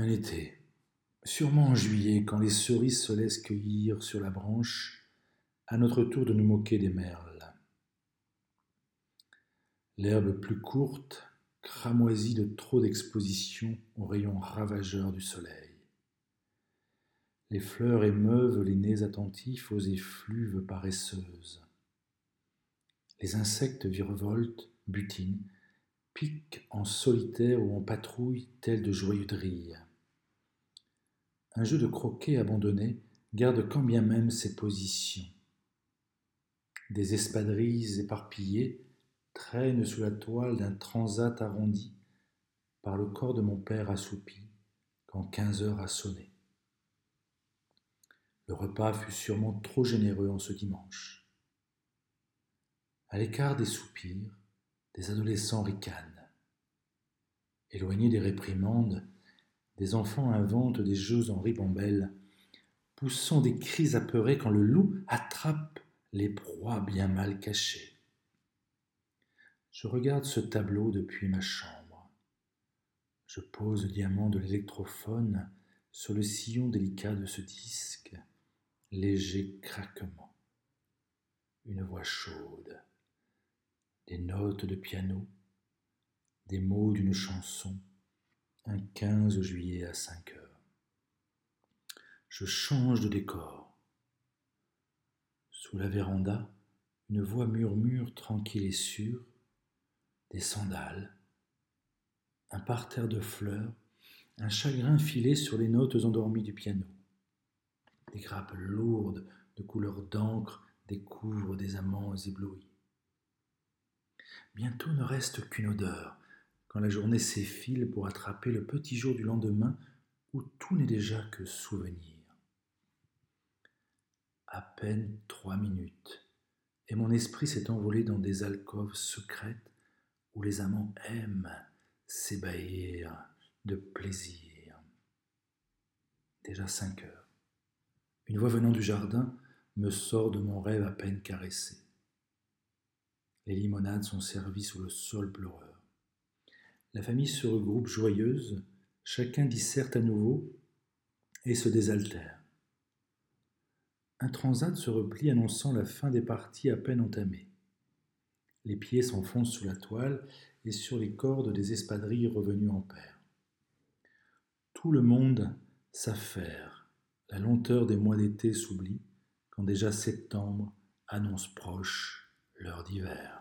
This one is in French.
Un été, sûrement en juillet, quand les cerises se laissent cueillir sur la branche, à notre tour de nous moquer des merles. L'herbe plus courte, cramoisie de trop d'exposition aux rayons ravageurs du soleil. Les fleurs émeuvent les nez attentifs aux effluves paresseuses. Les insectes virevoltent, butinent, piquent en solitaire ou en patrouille tels de joyeux drilles. Un jeu de croquet abandonné garde quand bien même ses positions. Des espadrilles éparpillées traînent sous la toile d'un transat arrondi par le corps de mon père assoupi quand quinze heures a sonné. Le repas fut sûrement trop généreux en ce dimanche. À l'écart des soupirs, des adolescents ricanent. Éloignés des réprimandes, des enfants inventent des jeux en ribambelle, poussant des cris apeurés quand le loup attrape les proies bien mal cachées. Je regarde ce tableau depuis ma chambre. Je pose le diamant de l'électrophone sur le sillon délicat de ce disque léger craquement, une voix chaude, des notes de piano, des mots d'une chanson, un 15 juillet à 5 heures. Je change de décor. Sous la véranda, une voix murmure tranquille et sûre, des sandales, un parterre de fleurs, un chagrin filé sur les notes endormies du piano. Des grappes lourdes de couleur d'encre découvrent des amants éblouis. Bientôt ne reste qu'une odeur, quand la journée s'effile pour attraper le petit jour du lendemain où tout n'est déjà que souvenir. À peine trois minutes, et mon esprit s'est envolé dans des alcôves secrètes où les amants aiment s'ébahir de plaisir. Déjà cinq heures. Une voix venant du jardin me sort de mon rêve à peine caressé. Les limonades sont servies sous le sol pleureur. La famille se regroupe joyeuse, chacun disserte à nouveau et se désaltère. Un transat se replie annonçant la fin des parties à peine entamées. Les pieds s'enfoncent sous la toile et sur les cordes des espadrilles revenues en paire. Tout le monde s'affaire la lenteur des mois d'été s'oublie quand déjà septembre annonce proche l'heure d'hiver.